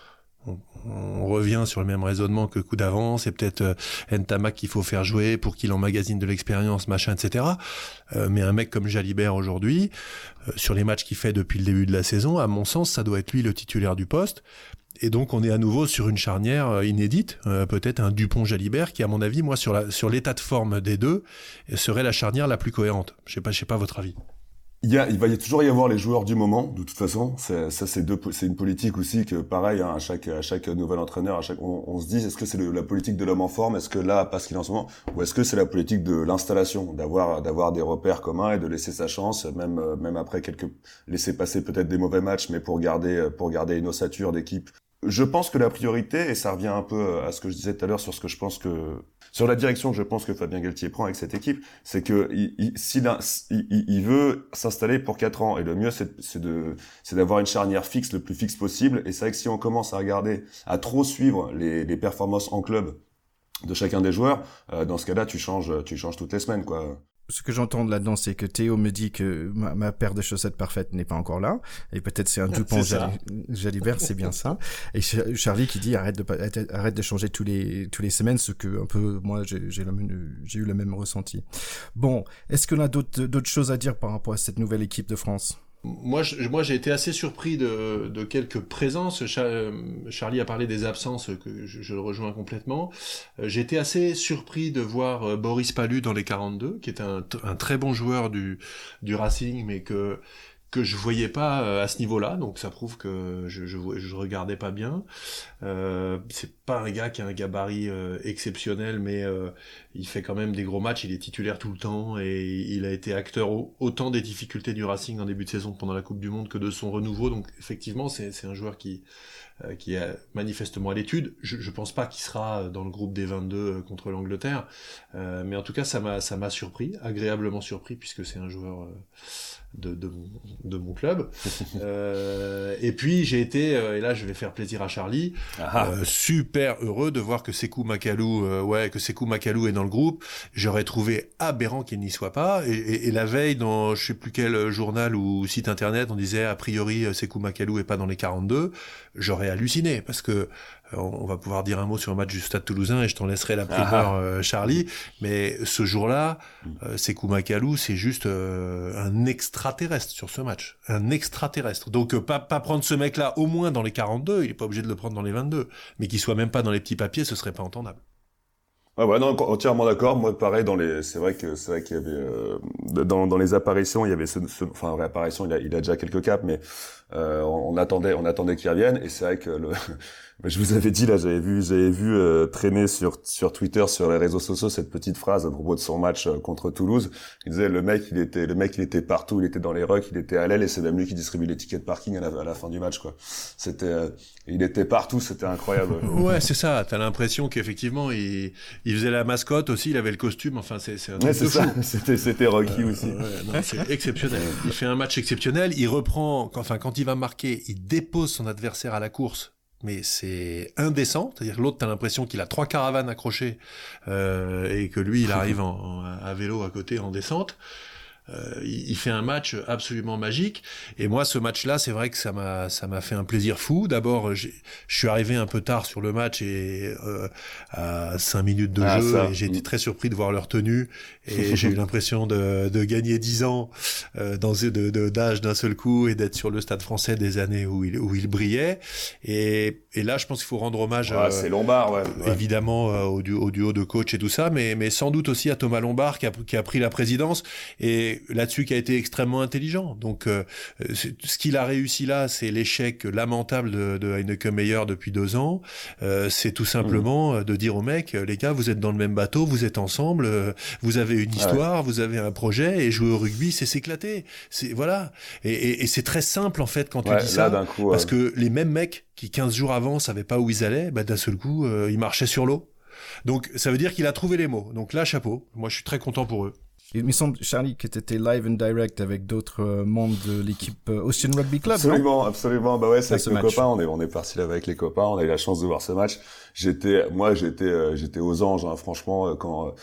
on, revient sur le même raisonnement que coup d'avance, c'est peut-être euh, Ntamak qu'il faut faire jouer pour qu'il emmagasine de l'expérience, machin, etc. Euh, mais un mec comme Jalibert aujourd'hui, euh, sur les matchs qu'il fait depuis le début de la saison, à mon sens, ça doit être lui le titulaire du poste. Et donc on est à nouveau sur une charnière inédite, peut-être un Dupont-Jalibert qui, à mon avis, moi, sur l'état sur de forme des deux, serait la charnière la plus cohérente. Je sais pas, je sais pas votre avis. Il, il va y toujours y avoir les joueurs du moment, de toute façon. Ça, c'est une politique aussi que, pareil, hein, à chaque, à chaque nouvel entraîneur, à chaque, on, se dit, est-ce que c'est la politique de l'homme en forme, est-ce que là, parce qu'il est en ce moment, ou est-ce que c'est la politique de l'installation, d'avoir, d'avoir des repères communs et de laisser sa chance, même, même après quelques, laisser passer peut-être des mauvais matchs, mais pour garder, pour garder une ossature d'équipe je pense que la priorité, et ça revient un peu à ce que je disais tout à l'heure sur ce que je pense que sur la direction que je pense que Fabien Galtier prend avec cette équipe, c'est que il, il, veut s'installer pour quatre ans, et le mieux c'est de c'est d'avoir une charnière fixe le plus fixe possible. Et c'est vrai que si on commence à regarder, à trop suivre les, les performances en club de chacun des joueurs, euh, dans ce cas-là, tu changes tu changes toutes les semaines, quoi. Ce que j'entends là-dedans, c'est que Théo me dit que ma, paire de chaussettes parfaite n'est pas encore là. Et peut-être c'est un Dupont Jalibert, c'est bien ça. Et Charlie qui dit arrête de, arrête de changer tous les, tous les semaines, ce que un peu, moi, j'ai eu le même ressenti. Bon, est-ce qu'on a d'autres choses à dire par rapport à cette nouvelle équipe de France? Moi, moi, j'ai été assez surpris de, de quelques présences. Charlie a parlé des absences, que je, le rejoins complètement. Euh, j'ai été assez surpris de voir euh, Boris Palu dans les 42, qui est un, un très bon joueur du, du Racing, mais que que je voyais pas euh, à ce niveau-là, donc ça prouve que je je, je regardais pas bien. Euh, c'est pas un gars qui a un gabarit euh, exceptionnel, mais euh, il fait quand même des gros matchs. Il est titulaire tout le temps et il a été acteur autant des difficultés du Racing en début de saison pendant la Coupe du Monde que de son renouveau. Donc effectivement, c'est c'est un joueur qui qui est manifestement à l'étude. Je, je pense pas qu'il sera dans le groupe des 22 contre l'Angleterre, mais en tout cas ça m'a ça m'a surpris, agréablement surpris puisque c'est un joueur de, de, mon, de mon club. euh, et puis j'ai été, euh, et là je vais faire plaisir à Charlie, ah. euh, super heureux de voir que Sekou Makalou, euh, ouais, que Sekou Makalou est dans le groupe. J'aurais trouvé aberrant qu'il n'y soit pas. Et, et, et, la veille, dans je sais plus quel journal ou site internet, on disait a priori Sekou Makalou est pas dans les 42. J'aurais halluciné parce que on va pouvoir dire un mot sur le match du Stade Toulousain et je t'en laisserai la primeur, ah. euh, Charlie. Mais ce jour-là, mm. euh, Sekou Makalou, c'est juste euh, un extraterrestre sur ce match, un extraterrestre. Donc euh, pas pas prendre ce mec-là au moins dans les 42, il est pas obligé de le prendre dans les 22, mais qu'il soit même pas dans les petits papiers, ce serait pas entendable. Ouais, ouais, non, entièrement d'accord. Moi, pareil, dans les, c'est vrai que c'est vrai qu'il y avait dans, dans les apparitions, il y avait ce, ce... enfin réapparition, il a, il a déjà quelques caps, mais on, on attendait, on attendait qu'il revienne. Et c'est vrai que le je vous avais dit là, j'avais vu, j'avais vu euh, traîner sur sur Twitter, sur les réseaux sociaux cette petite phrase à propos de son match euh, contre Toulouse. Il disait le mec, il était, le mec, il était partout, il était dans les rucks, il était à l'aile et c'est même lui qui distribue les tickets de parking à la, à la fin du match quoi. C'était, euh, il était partout, c'était incroyable. ouais, c'est ça. T'as l'impression qu'effectivement il, il faisait la mascotte aussi, il avait le costume. Enfin, c'est c'est ouais, ça. C'était c'était Rocky aussi. Ouais, c'est exceptionnel. Il fait un match exceptionnel. Il reprend, enfin quand il va marquer, il dépose son adversaire à la course mais c'est indécent. C'est-à-dire l'autre, t'as l'impression qu'il a trois caravanes accrochées euh, et que lui, il arrive en, à vélo à côté en descente. Euh, il, fait un match absolument magique. Et moi, ce match-là, c'est vrai que ça m'a ça m'a fait un plaisir fou. D'abord, je suis arrivé un peu tard sur le match et euh, à cinq minutes de ah, jeu, et j'ai été très surpris de voir leur tenue. Et j'ai eu l'impression de, de gagner dix ans euh, dans de d'âge d'un seul coup et d'être sur le Stade Français des années où il où il brillait. Et, et là, je pense qu'il faut rendre hommage. Ouais, c'est Lombard, ouais, évidemment euh, au, duo, au duo de coach et tout ça, mais mais sans doute aussi à Thomas Lombard qui a qui a pris la présidence et là-dessus qui a été extrêmement intelligent. Donc, euh, ce qu'il a réussi là, c'est l'échec lamentable de, de Heineken Meyer depuis deux ans. Euh, c'est tout simplement mmh. de dire aux mecs, les gars, vous êtes dans le même bateau, vous êtes ensemble, euh, vous avez une histoire, vous avez un projet, et jouer au rugby, c'est s'éclater. C'est voilà. Et, et, c'est très simple en fait quand tu dis ça, parce que les mêmes mecs qui 15 jours avant savaient pas où ils allaient, bah, d'un seul coup, ils marchaient sur l'eau. Donc ça veut dire qu'il a trouvé les mots. Donc là, chapeau. Moi, je suis très content pour eux. Il me semble, Charlie, que tu étais live and direct avec d'autres euh, membres de l'équipe euh, Ocean Rugby Club. Absolument, absolument. Bah ouais, c'est avec les copains. On est, on est parti là avec les copains. On a eu la chance de voir ce match. J'étais, moi, j'étais, euh, j'étais aux anges, hein, franchement, quand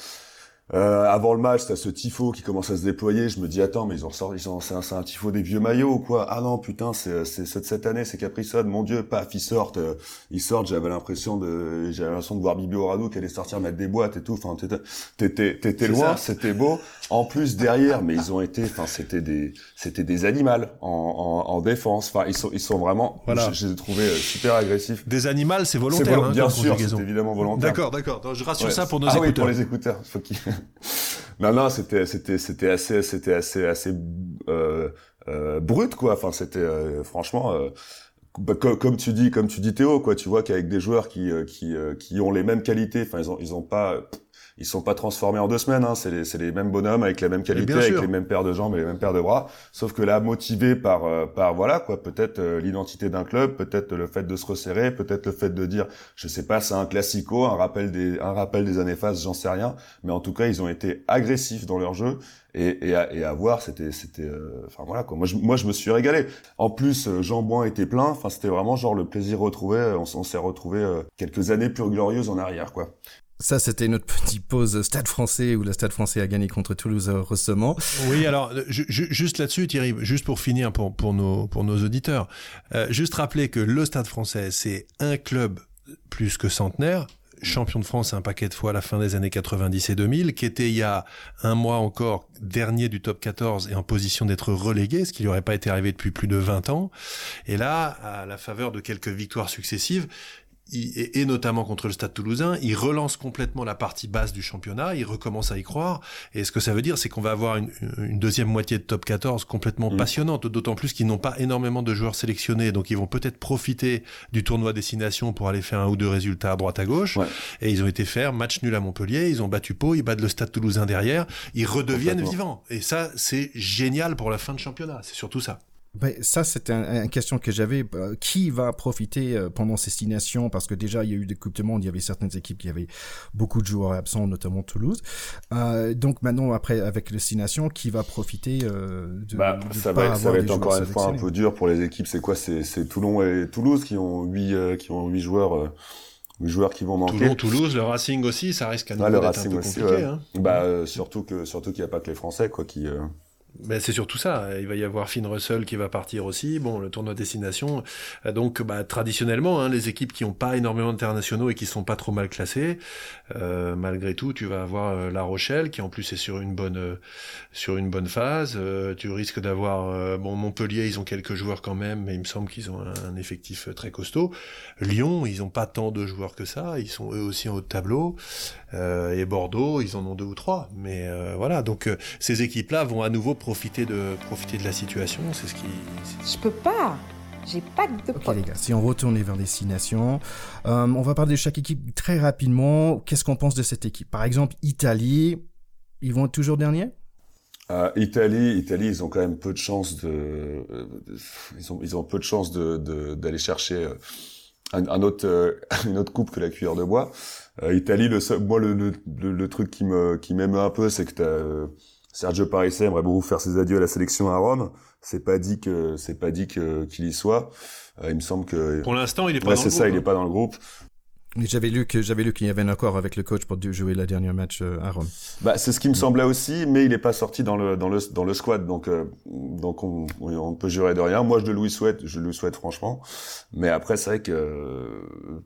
euh, avant le match, t'as ce tifo qui commence à se déployer. Je me dis attends, mais ils ont sorti, c'est un, un, tifo des vieux maillots ou quoi? Ah non, putain, c'est cette année, c'est Capricode. Mon Dieu, paf, ils sortent, euh, ils sortent. J'avais l'impression de, j'avais l'impression de voir Bibi Oradou qui allait sortir mettre des boîtes et tout. Enfin, t'étais t'étais loin, c'était beau. En plus derrière, mais ils ont été, enfin, c'était des c'était des animaux en, en, en, défense. Enfin, ils sont ils sont vraiment. Voilà. Je, les ai trouvés euh, super agressifs. Des animaux, c'est volontaire. Hein, bien sûr, c'est évidemment volontaire. D'accord, d'accord. Je rassure ça pour nos ah écouteurs. Oui, pour les écouteurs. Faut non, non, c'était, c'était, c'était assez, c'était assez, assez euh, euh, brut, quoi. Enfin, c'était euh, franchement. Euh, bah, comme, tu dis, comme tu dis Théo, quoi. Tu vois qu'avec des joueurs qui, euh, qui, qui ont les mêmes qualités, enfin, ils ont, ils ont pas ils sont pas transformés en deux semaines. Hein. C'est les, les, mêmes bonhommes avec la même qualité, avec les mêmes paires de jambes et les mêmes paires de bras. Sauf que là, motivé par, euh, par voilà quoi, peut-être euh, l'identité d'un club, peut-être le fait de se resserrer, peut-être le fait de dire, je sais pas, c'est un classico, un rappel des, un rappel des années phases, j'en sais rien. Mais en tout cas, ils ont été agressifs dans leur jeu et, et, à, et à voir, c'était, c'était, euh, enfin voilà quoi. Moi je, moi, je me suis régalé. En plus, Jean Boin était plein. Enfin, c'était vraiment genre le plaisir retrouvé. On, on s'est retrouvé quelques années plus glorieuses en arrière, quoi. Ça, c'était notre petite pause Stade français où le Stade français a gagné contre Toulouse récemment. Oui, alors, juste là-dessus, Thierry, juste pour finir pour, pour, nos, pour nos auditeurs, euh, juste rappeler que le Stade français, c'est un club plus que centenaire, champion de France un paquet de fois à la fin des années 90 et 2000, qui était il y a un mois encore dernier du top 14 et en position d'être relégué, ce qui n'aurait pas été arrivé depuis plus de 20 ans. Et là, à la faveur de quelques victoires successives, et, notamment contre le Stade Toulousain, il relance complètement la partie basse du championnat, il recommence à y croire. Et ce que ça veut dire, c'est qu'on va avoir une, deuxième moitié de top 14 complètement mm. passionnante, d'autant plus qu'ils n'ont pas énormément de joueurs sélectionnés, donc ils vont peut-être profiter du tournoi destination pour aller faire un ou deux résultats à droite à gauche. Et ils ont été faire match nul à Montpellier, ils ont battu Pau, ils battent le Stade Toulousain derrière, ils redeviennent vivants. Et ça, c'est génial pour la fin de championnat, c'est surtout ça. Ben, ça, c'était une question que j'avais. Euh, qui va profiter euh, pendant ces six nations? Parce que déjà, il y a eu des Coupes du Monde, il y avait certaines équipes qui avaient beaucoup de joueurs absents, notamment Toulouse. Euh, donc maintenant, après, avec les six nations, qui va profiter de, bah, Ça va, ça va être encore une fois un peu dur pour les équipes. C'est quoi? C'est Toulon et Toulouse qui ont huit, qui ont huit joueurs. joueurs qui vont manquer. Toulon, Toulouse, le Racing aussi, ça risque à ah, nouveau d'être un peu compliqué. Hein. Bah, surtout que surtout qu'il n'y a pas que les Français quoi qui ben, c'est surtout ça. Il va y avoir Finn Russell qui va partir aussi. Bon, le tournoi destination. Euh, donc, bah, traditionnellement, hein, les équipes qui n'ont pas énormément d'internationaux et qui sont pas trop mal classées, euh, malgré tout, tu vas avoir euh, La Rochelle qui en plus est sur une bonne sur une bonne phase. tu risques d'avoir bon Montpellier, ils ont quelques joueurs quand même, mais il me semble qu'ils ont un, effectif très costaud. Lyon, ils ont pas tant de joueurs que ça. Ils sont eux aussi en haut de tableau. et Bordeaux, ils en ont deux ou trois. Mais voilà, donc ces équipes-là vont à nouveau profiter de, profiter de la situation. C'est ce qui. Je peux pas. J'ai pas de Ok les gars, si on retourne vers nations, euh, on va parler de chaque équipe très rapidement. Qu'est-ce qu'on pense de cette équipe? Par exemple, Italie, ils vont être toujours derniers? Euh, Italie, Italie, ils ont quand même peu de chance de, ils ont, ils ont peu de chance de d'aller chercher euh, un, autre, une autre coupe que la cuillère de bois. Italie, le moi le, le, le, truc qui me qui m'aime un peu, c'est que t'as Sergio Parisse aimerait beaucoup faire ses adieux à la sélection à Rome. C'est pas dit que c'est pas dit que qu'il y soit. Euh, il me semble que pour l'instant il est pas dans le groupe. c'est ça, il est hein. pas dans le groupe. J'avais lu que j'avais lu qu'il y avait un accord avec le coach pour jouer la dernière match euh, à Rome. Bah c'est ce qui me semblait aussi, mais il n'est pas sorti dans le dans le dans le squad, donc euh, donc on on peut jurer de rien. Moi je le lui souhaite, je le souhaite franchement, mais après c'est vrai que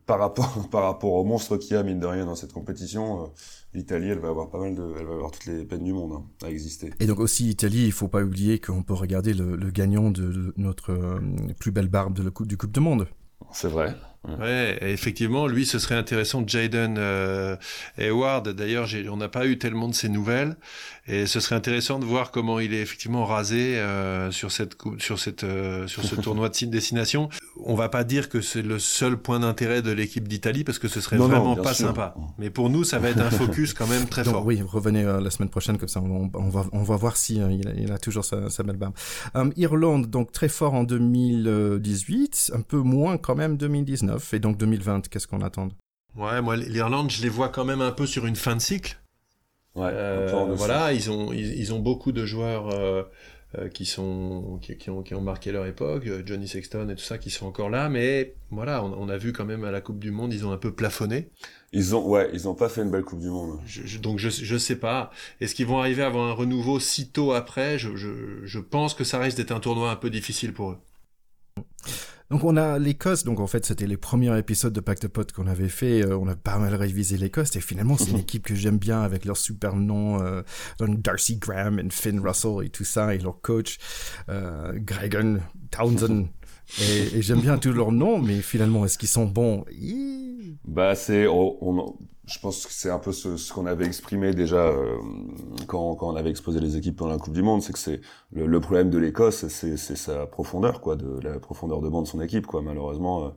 par rapport par rapport au monstre qu'il y a mine de rien dans cette compétition, l'Italie, elle va avoir pas mal de, elle va avoir toutes les peines du monde hein, à exister. Et donc aussi Italie, il faut pas oublier qu'on peut regarder le, gagnant de notre euh, plus belle barbe de la coupe du Coupe du Monde. C'est vrai. Ouais, effectivement, lui, ce serait intéressant. Jaden euh, Hayward, d'ailleurs, on n'a pas eu tellement de ses nouvelles, et ce serait intéressant de voir comment il est effectivement rasé euh, sur cette sur cette euh, sur ce tournoi de site destination. On va pas dire que c'est le seul point d'intérêt de l'équipe d'Italie parce que ce serait vraiment pas sympa. Mais pour nous, ça va être un focus quand même très fort. Oui, revenez euh, la semaine prochaine comme ça, on, on, va on va voir si il, a, il, a, toujours sa, sa belle barbe. Irlande, donc très fort en 2018, un peu moins quand même 2019. Et donc 2020, qu'est-ce qu'on attend Ouais, moi l'Irlande, je les vois quand même un peu sur une fin de cycle. Ouais, euh, voilà, ils ont, ils, ont beaucoup de joueurs euh, euh, qui, sont, qui, ont, qui ont marqué leur époque, Johnny Sexton et tout ça, qui sont encore là, mais voilà, on, a vu quand même à la Coupe du Monde, ils ont un peu plafonné. Ils ont, ouais, ils ont pas fait une belle Coupe du Monde. donc je, je sais pas. Est-ce qu'ils vont arriver à avoir un renouveau si tôt après? Je, je, je pense que ça risque d'être un tournoi un peu difficile pour eux. Donc on a l'Écosse, donc en fait c'était les premiers épisodes de Pacte Pot qu'on avait fait, euh, on a pas mal révisé l'Écosse et finalement c'est une équipe que j'aime bien avec leurs super noms, euh, Darcy Graham et Finn Russell et tout ça et leur coach euh, Gregan Townsend. Et, j'aime bien tous leurs noms, mais finalement est-ce qu'ils sont bons? Bah c'est on, je pense que c'est un peu ce, ce qu'on avait exprimé déjà euh, quand, quand, on avait exposé les équipes pendant la Coupe du Monde, c'est que c'est le, le, problème de l'Écosse, c'est sa profondeur, quoi, de la profondeur de banc de son équipe, quoi. Malheureusement, euh,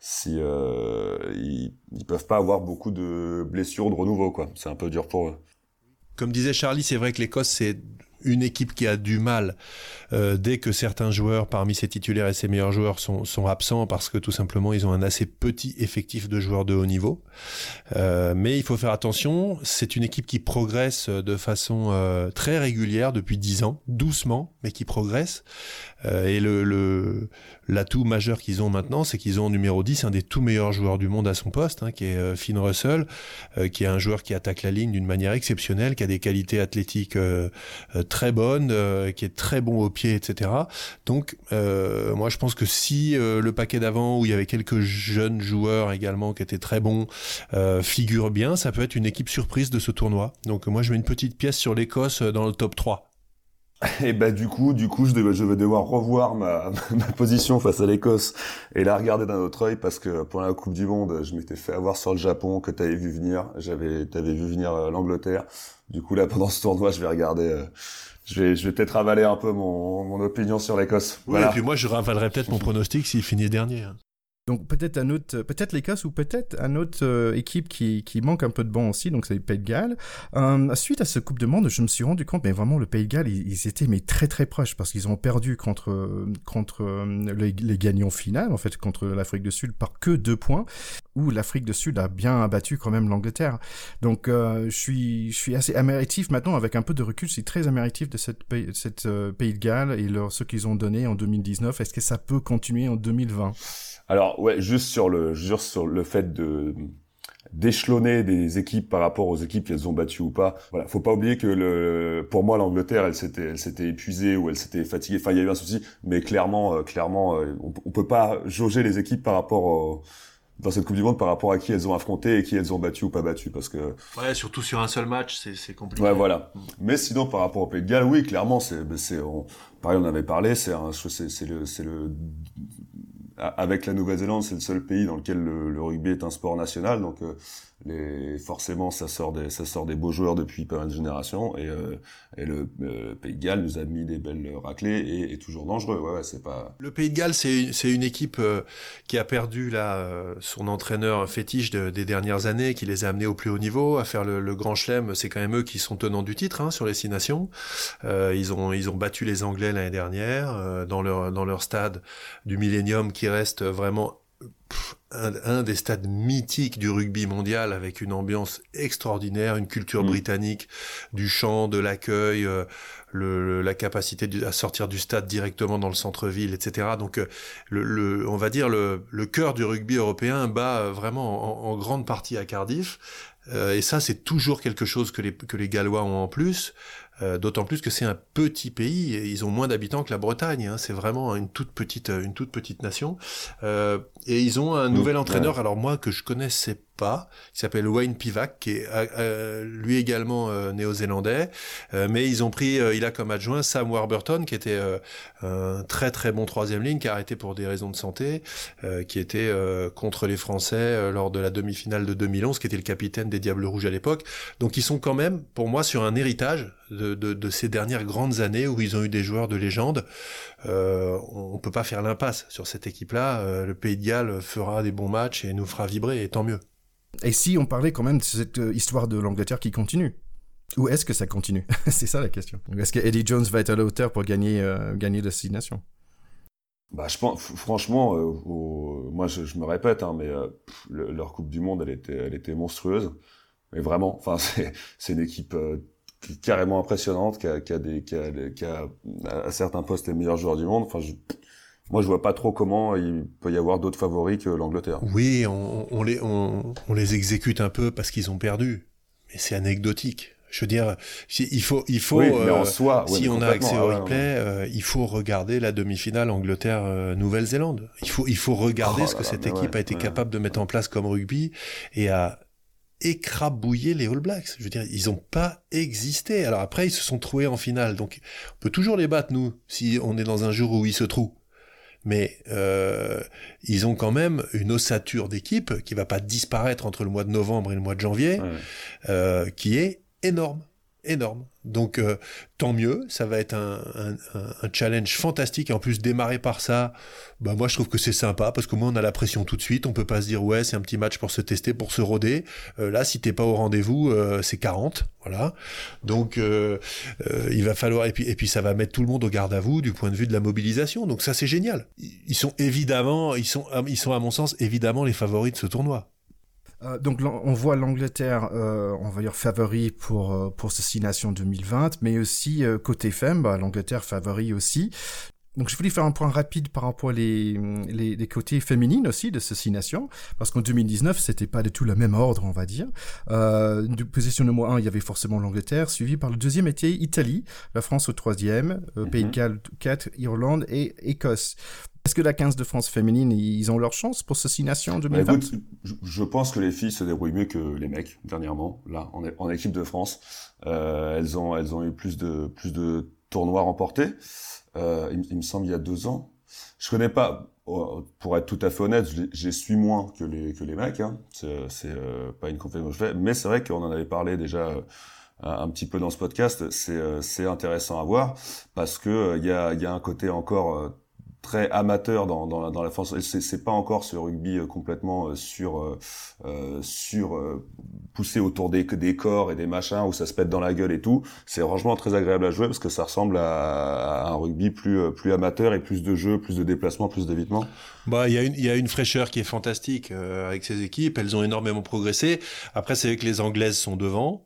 si euh, ils, ils, peuvent pas avoir beaucoup de blessures de renouveau, quoi. C'est un peu dur pour eux. Comme disait Charlie, c'est vrai que l'Écosse c'est une équipe qui a du mal euh, dès que certains joueurs parmi ses titulaires et ses meilleurs joueurs sont, sont, absents parce que tout simplement ils ont un assez petit effectif de joueurs de haut niveau. Euh, mais il faut faire attention, c'est une équipe qui progresse de façon euh, très régulière depuis 10 ans, doucement, mais qui progresse. Euh, et le, l'atout majeur qu'ils ont maintenant, c'est qu'ils ont en numéro 10 un des tout meilleurs joueurs du monde à son poste, hein, qui est euh, Finn Russell, euh, qui est un joueur qui attaque la ligne d'une manière exceptionnelle, qui a des qualités athlétiques bonnes, qui est très bon au pied, etc. Donc, moi, je pense que si le paquet d'avant, où il y avait quelques jeunes joueurs également qui étaient très bons, figure bien, ça peut être une équipe surprise de ce tournoi. Donc, moi, je mets une petite pièce sur l'Écosse dans le top 3. Et bah du coup, du coup, je, je vais devoir revoir ma, ma position face à l'Écosse et la regarder d'un autre œil parce que pour la Coupe du Monde, je m'étais fait avoir sur le Japon que t'avais vu venir. J'avais, t'avais vu venir euh, l'Angleterre. Du coup là, pendant ce tournoi, je vais regarder. Euh, je vais, je vais peut-être ravaler un peu mon, mon opinion sur l'Écosse. Oui, et puis moi, je ravalerai peut-être mon pronostic s'il finit dernier. Hein. Donc peut-être un autre, peut-être l'Écosse ou peut-être un autre euh, équipe qui, qui manque un peu de bon aussi, donc c'est le Pays de Galles. Euh, suite à ce Coupe de Monde, je me suis rendu compte, mais vraiment le Pays de Galles, ils, étaient mais très très proches parce qu'ils ont perdu contre contre euh, les, les, gagnants finales, en fait contre l'Afrique du Sud par que deux points, où l'Afrique du Sud a bien abattu quand même l'Angleterre. Donc euh, je suis je suis assez amératif maintenant avec un peu de recul, je suis très amératif de cette cette Pays de Galles et leur, ce qu'ils ont donné en 2019. Est-ce que ça peut continuer en 2020? Alors ouais, juste sur le, juste sur le fait de d'échelonner des équipes par rapport aux équipes qu'elles ont battues ou pas. Voilà, faut pas oublier que le, pour moi l'Angleterre, elle s'était, elle s'était épuisée ou elle s'était fatiguée. Enfin, il y a eu un souci, mais clairement, euh, clairement, euh, on, on, peut pas jauger les équipes par rapport au, dans cette Coupe du Monde par rapport à qui elles ont affronté et qui elles ont battu ou pas battu parce que ouais surtout sur un seul match c'est c'est compliqué ouais voilà mais sinon par rapport au Pays de Galles oui clairement c'est c'est pareil on avait parlé c'est c'est c'est le c'est le avec la Nouvelle-Zélande, c'est le seul pays dans lequel le, rugby est un sport national, donc euh, forcément ça sort des ça sort des beaux joueurs depuis pas mal de générations et, euh, et le euh, Pays de Galles nous a mis des belles raclées et est toujours dangereux. Ouais, ouais c'est pas. Le Pays de Galles, c'est c'est une équipe qui a perdu là son entraîneur fétiche des dernières années, qui les a amenés au plus haut niveau à faire le, grand chelem. C'est quand même eux qui sont tenants du titre hein, sur les six nations. ils ont ils ont battu les Anglais l'année dernière dans leur dans leur stade du Millennium qui reste vraiment un, des stades mythiques du rugby mondial avec une ambiance extraordinaire, une culture mm. britannique, du chant, de l'accueil, euh, le, la capacité à sortir du stade directement dans le centre-ville, etc. Donc, euh, le, on va dire le, le cœur du rugby européen bat euh, vraiment en, grande partie à Cardiff. et ça, c'est toujours quelque chose que les, que les Gallois ont en plus. Euh, d'autant plus que c'est un petit pays, et ils ont moins d'habitants que la Bretagne. Hein. c'est vraiment une toute petite, une toute petite nation. Euh, et ils ont un nouvel entraîneur. Alors moi que je connaissais pas, qui s'appelle Wayne Pivac, qui est euh, euh, lui également euh, néo-zélandais, mais ils ont pris, il a comme adjoint Sam Warburton, qui était un très très bon troisième ligne, qui a arrêté pour des raisons de santé, qui était contre les Français lors de la demi-finale de 2011, qui était le capitaine des Diables Rouges à l'époque. Donc ils sont quand même, pour moi, sur un héritage de, de, de, ces dernières grandes années où ils ont eu des joueurs de légende. Euh, on peut pas faire l'impasse sur cette équipe-là. le Pays de Galles fera des bons matchs et nous fera vibrer, et tant mieux. Et si on parlait quand même de cette euh, histoire de l'Angleterre qui continue? Ou est-ce que ça continue? C'est ça la question. Est-ce que Eddie Jones va être à la hauteur pour gagner, euh, gagner destination bah, je pense, franchement, euh, moi je, me répète, hein, mais leur Coupe du Monde, elle était, elle était monstrueuse. Mais vraiment, enfin, c'est une équipe carrément impressionnante, qui a, qui a, des, qui a à certains postes les meilleurs joueurs du monde. Enfin, je, moi, je vois pas trop comment il peut y avoir d'autres favoris que l'Angleterre. Oui, on, on les, on, on, les exécute un peu parce qu'ils ont perdu, mais c'est anecdotique. Je veux dire, il faut, il faut, euh, soi, si on a accès au replay, euh, il faut regarder la demi-finale Angleterre-Nouvelle-Zélande. Il faut, il faut regarder oh ce que cette équipe a été capable de mettre en place comme rugby et à écrabouiller les All Blacks. Je veux dire, ils n'ont pas existé. Alors après, ils se sont trouvés en finale. Donc, on peut toujours les battre, nous, si on est dans un jour où ils se trouvent mais euh, ils ont quand même une ossature d'équipe qui va pas disparaître entre le mois de novembre et le mois de janvier, euh, qui est énorme. Énorme. Donc euh, tant mieux, ça va être un, challenge fantastique en plus démarrer par ça, bah moi je trouve que c'est sympa parce que moi on a la pression tout de suite, on peut pas se dire ouais c'est un petit match pour se tester, pour se roder. Euh, là si t'es pas au rendez-vous, euh, c'est 40, voilà. Donc il va falloir et puis et puis ça va mettre tout le monde au garde à vous du point de vue de la mobilisation. Donc ça c'est génial. Ils sont évidemment, ils sont ils sont à mon sens évidemment les favoris de ce tournoi. Euh, donc on voit l'Angleterre, euh, on va dire favori pour euh, pour nations 2020, mais aussi côté femme, bah, l'Angleterre favori aussi. Donc je voulais faire un point rapide par rapport les, les, les côtés féminines aussi de ces six nations, parce qu'en 2019 c'était pas du tout le même ordre, on va dire. Euh, position numéro un, il y avait forcément l'Angleterre, suivi par le deuxième était Italie, la France au troisième, euh, Pays de mhm. Galles 4, Irlande et Écosse. Est-ce que la 15 de France féminine, ils ont leur chance pour ce six nations en 2020 bah, écoute, je, pense que les filles se débrouillent mieux que les mecs dernièrement. Là, en, en équipe de France, euh, elles ont elles ont eu plus de plus de tournois remportés. Euh, il, me semble il y a deux ans. Je connais pas, oh, pour être tout à fait honnête, j'ai suis moins que les que les mecs. Hein. C'est euh, pas une conférence que je fais, mais c'est vrai qu'on en avait parlé déjà euh, un petit peu dans ce podcast. C'est c'est intéressant à voir parce que il y a y a un côté encore très amateur dans, dans, la, dans la France. C'est pas encore ce rugby euh, complètement euh, sur euh, sur poussé autour des, des corps et des machins où ça se pète dans la gueule et tout. C'est franchement très agréable à jouer parce que ça ressemble à, un rugby plus plus amateur et plus de jeux, plus de déplacements, plus d'évitement. Bah, il y a une y a une fraîcheur qui est fantastique avec ces équipes. Elles ont énormément progressé. Après, c'est vrai que les Anglaises sont devant.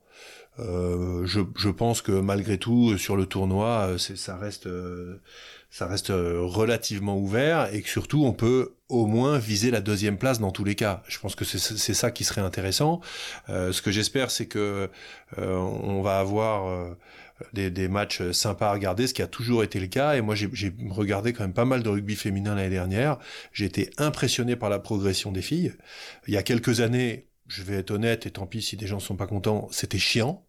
Euh, je, je, pense que malgré tout, sur le tournoi, ça reste ça reste euh, relativement ouvert et que surtout on peut au moins viser la deuxième place dans tous les cas. Je pense que c'est ça qui serait intéressant. Euh, ce que j'espère, c'est que euh, on va avoir euh, des, des, matchs sympas à regarder, ce qui a toujours été le cas. Et moi, j'ai regardé quand même pas mal de rugby féminin l'année dernière. J'ai été impressionné par la progression des filles. Il y a quelques années, je vais être honnête, et tant pis si des gens sont pas contents, c'était chiant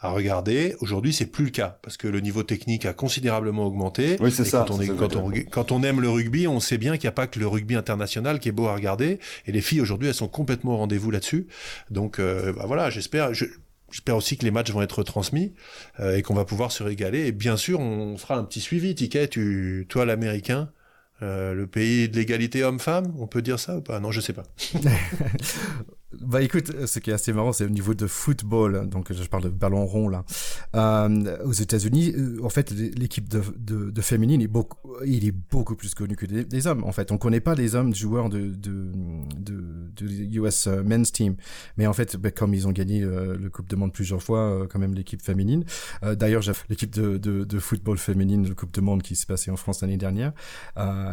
à regarder. Aujourd'hui, c'est plus le cas parce que le niveau technique a considérablement augmenté. Oui, c'est ça. Quand on, quand, on, quand on aime le rugby, on sait bien qu'il n'y a pas que le rugby international qui est beau à regarder. Et les filles aujourd'hui, elles sont complètement au rendez-vous là-dessus. Donc, euh, bah voilà, j'espère. J'espère aussi que les matchs vont être transmis euh, et qu'on va pouvoir se régaler. Et bien sûr, on fera un petit suivi. Ticket, tu, toi l'américain, euh, le pays de l'égalité homme-femme, on peut dire ça ou pas? Non, je sais pas. Bah écoute, ce qui est assez marrant, c'est au niveau de football, donc je parle de ballon rond là. Euh, aux États-Unis, euh, en fait, l'équipe de, de, de, féminine est beaucoup, il est beaucoup plus connu que des, hommes. En fait, on connaît pas les hommes joueurs de de, de, de US euh, Men's Team, mais en fait, bah, comme ils ont gagné euh, le Coupe de Monde plusieurs fois, quand même l'équipe féminine. D'ailleurs, j'ai l'équipe de, de, de, football féminine, le Coupe de Monde qui s'est passé en France l'année dernière,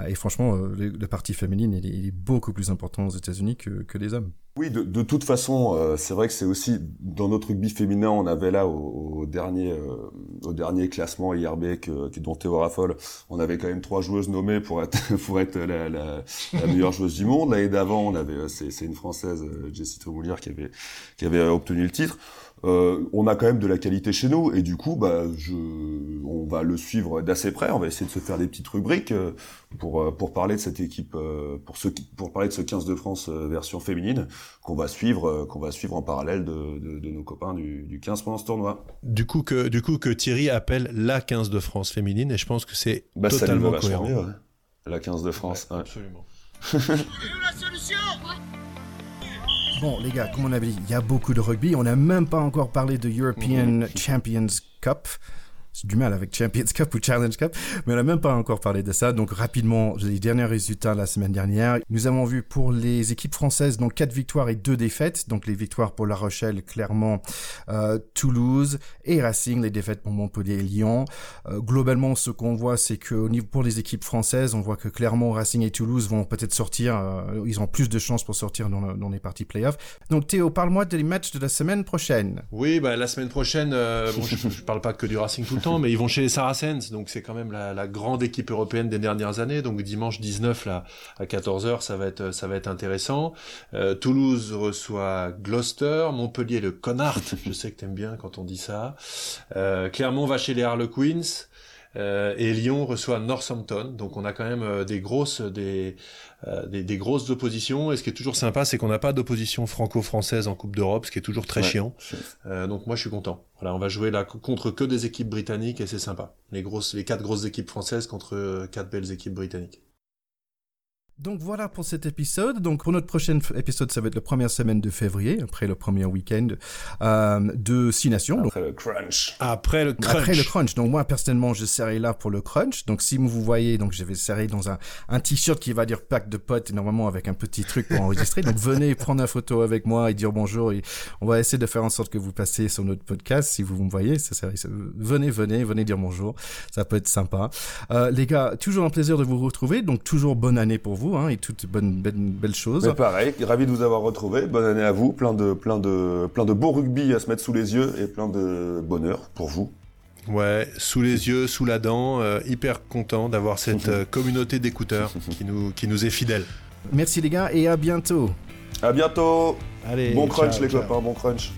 et franchement, le, le parti féminine, il est, il est, beaucoup plus important aux États-Unis que, que les hommes. Oui, de, toute façon, euh, c'est vrai que c'est aussi dans notre rugby féminin, on avait là au, dernier euh, au dernier classement IRB que, dont Théo Raffol, on avait quand même trois joueuses nommées pour être pour être la, meilleure joueuse du monde. L'année d'avant, on avait euh, c'est une française Jessie Tremoulière qui avait qui avait obtenu le titre. Euh, on a quand même de la qualité chez nous et du coup, bah, je, on va le suivre d'assez près. On va essayer de se faire des petites rubriques euh, pour euh, pour parler de cette équipe, pour ce pour parler de ce 15 de France version féminine qu'on va suivre qu'on va suivre en parallèle de, de, nos copains du, du 15 pendant ce tournoi. Du coup que du coup que Thierry appelle la 15 de France féminine et je pense que c'est bah, totalement cohérent. Mieux, La 15 de France. Ouais, Absolument. la solution? Bon, les gars, comme on avait dit, il y a beaucoup de rugby. On n'a même pas encore parlé de European mhm. Champions Cup j'ai du mal avec Champions Cup ou Challenge Cup, mais on n'a même pas encore parlé de ça. Donc rapidement, les derniers résultats la semaine dernière. Nous avons vu pour les équipes françaises donc quatre victoires et deux défaites. Donc les victoires pour La Rochelle, Clermont, euh, Toulouse et Racing, les défaites pour Montpellier et Lyon. Euh, globalement, ce qu'on voit, c'est que au niveau pour les équipes françaises, on voit que Clermont, Racing et Toulouse vont peut-être sortir. Euh, ils ont plus de chances pour sortir dans, les parties playoffs. Donc Théo, parle-moi des matchs de la semaine prochaine. Oui, bah la semaine prochaine, bon, je, je, parle pas que du Racing tout mais ils vont chez les Saracens, donc c'est quand même la, grande équipe européenne des dernières années. Donc dimanche 19 là à 14h, ça va être ça va être intéressant. Euh, Toulouse reçoit Gloucester, Montpellier le Connacht. Je sais que t'aimes bien quand on dit ça. Euh, Clermont va chez les Harlequins. Et Lyon reçoit Northampton. Donc on a quand même des grosses, des, des, grosses oppositions. Et ce qui est toujours sympa, c'est qu'on n'a pas d'opposition franco-française en Coupe d'Europe, ce qui est toujours très chiant. donc moi je suis content. Voilà, on va jouer là contre que des équipes britanniques et c'est sympa. Les grosses, les quatre grosses équipes françaises contre quatre belles équipes britanniques. Donc voilà pour cet épisode. Donc pour notre prochain épisode, ça va être la première semaine de février, après le premier week-end euh, de Six Nations. Après le crunch. Après le crunch. Après le crunch. Donc moi personnellement, je serai là pour le crunch. Donc si vous voyez, donc je vais serrer dans un, un t-shirt qui va dire pack de potes, normalement avec un petit truc pour enregistrer. donc venez prendre une photo avec moi et dire bonjour. Et on va essayer de faire en sorte que vous passez sur notre podcast si vous me voyez. Ça, ça, venez, venez, venez dire bonjour. Ça peut être sympa. Euh, les gars, toujours un plaisir de vous retrouver. Donc toujours bonne année pour vous Hein, et toutes bonnes, belles, choses. Mais pareil, ravi de vous avoir retrouvé. Bonne année à vous. Plein de, plein de, plein de beau rugby à se mettre sous les yeux et plein de bonheur pour vous. Ouais, sous les yeux, sous la dent, euh, hyper content d'avoir cette euh, communauté d'écouteurs qui nous, qui nous est fidèle. Merci les gars et à bientôt. À bientôt. Allez, bon crunch les copains, bon crunch.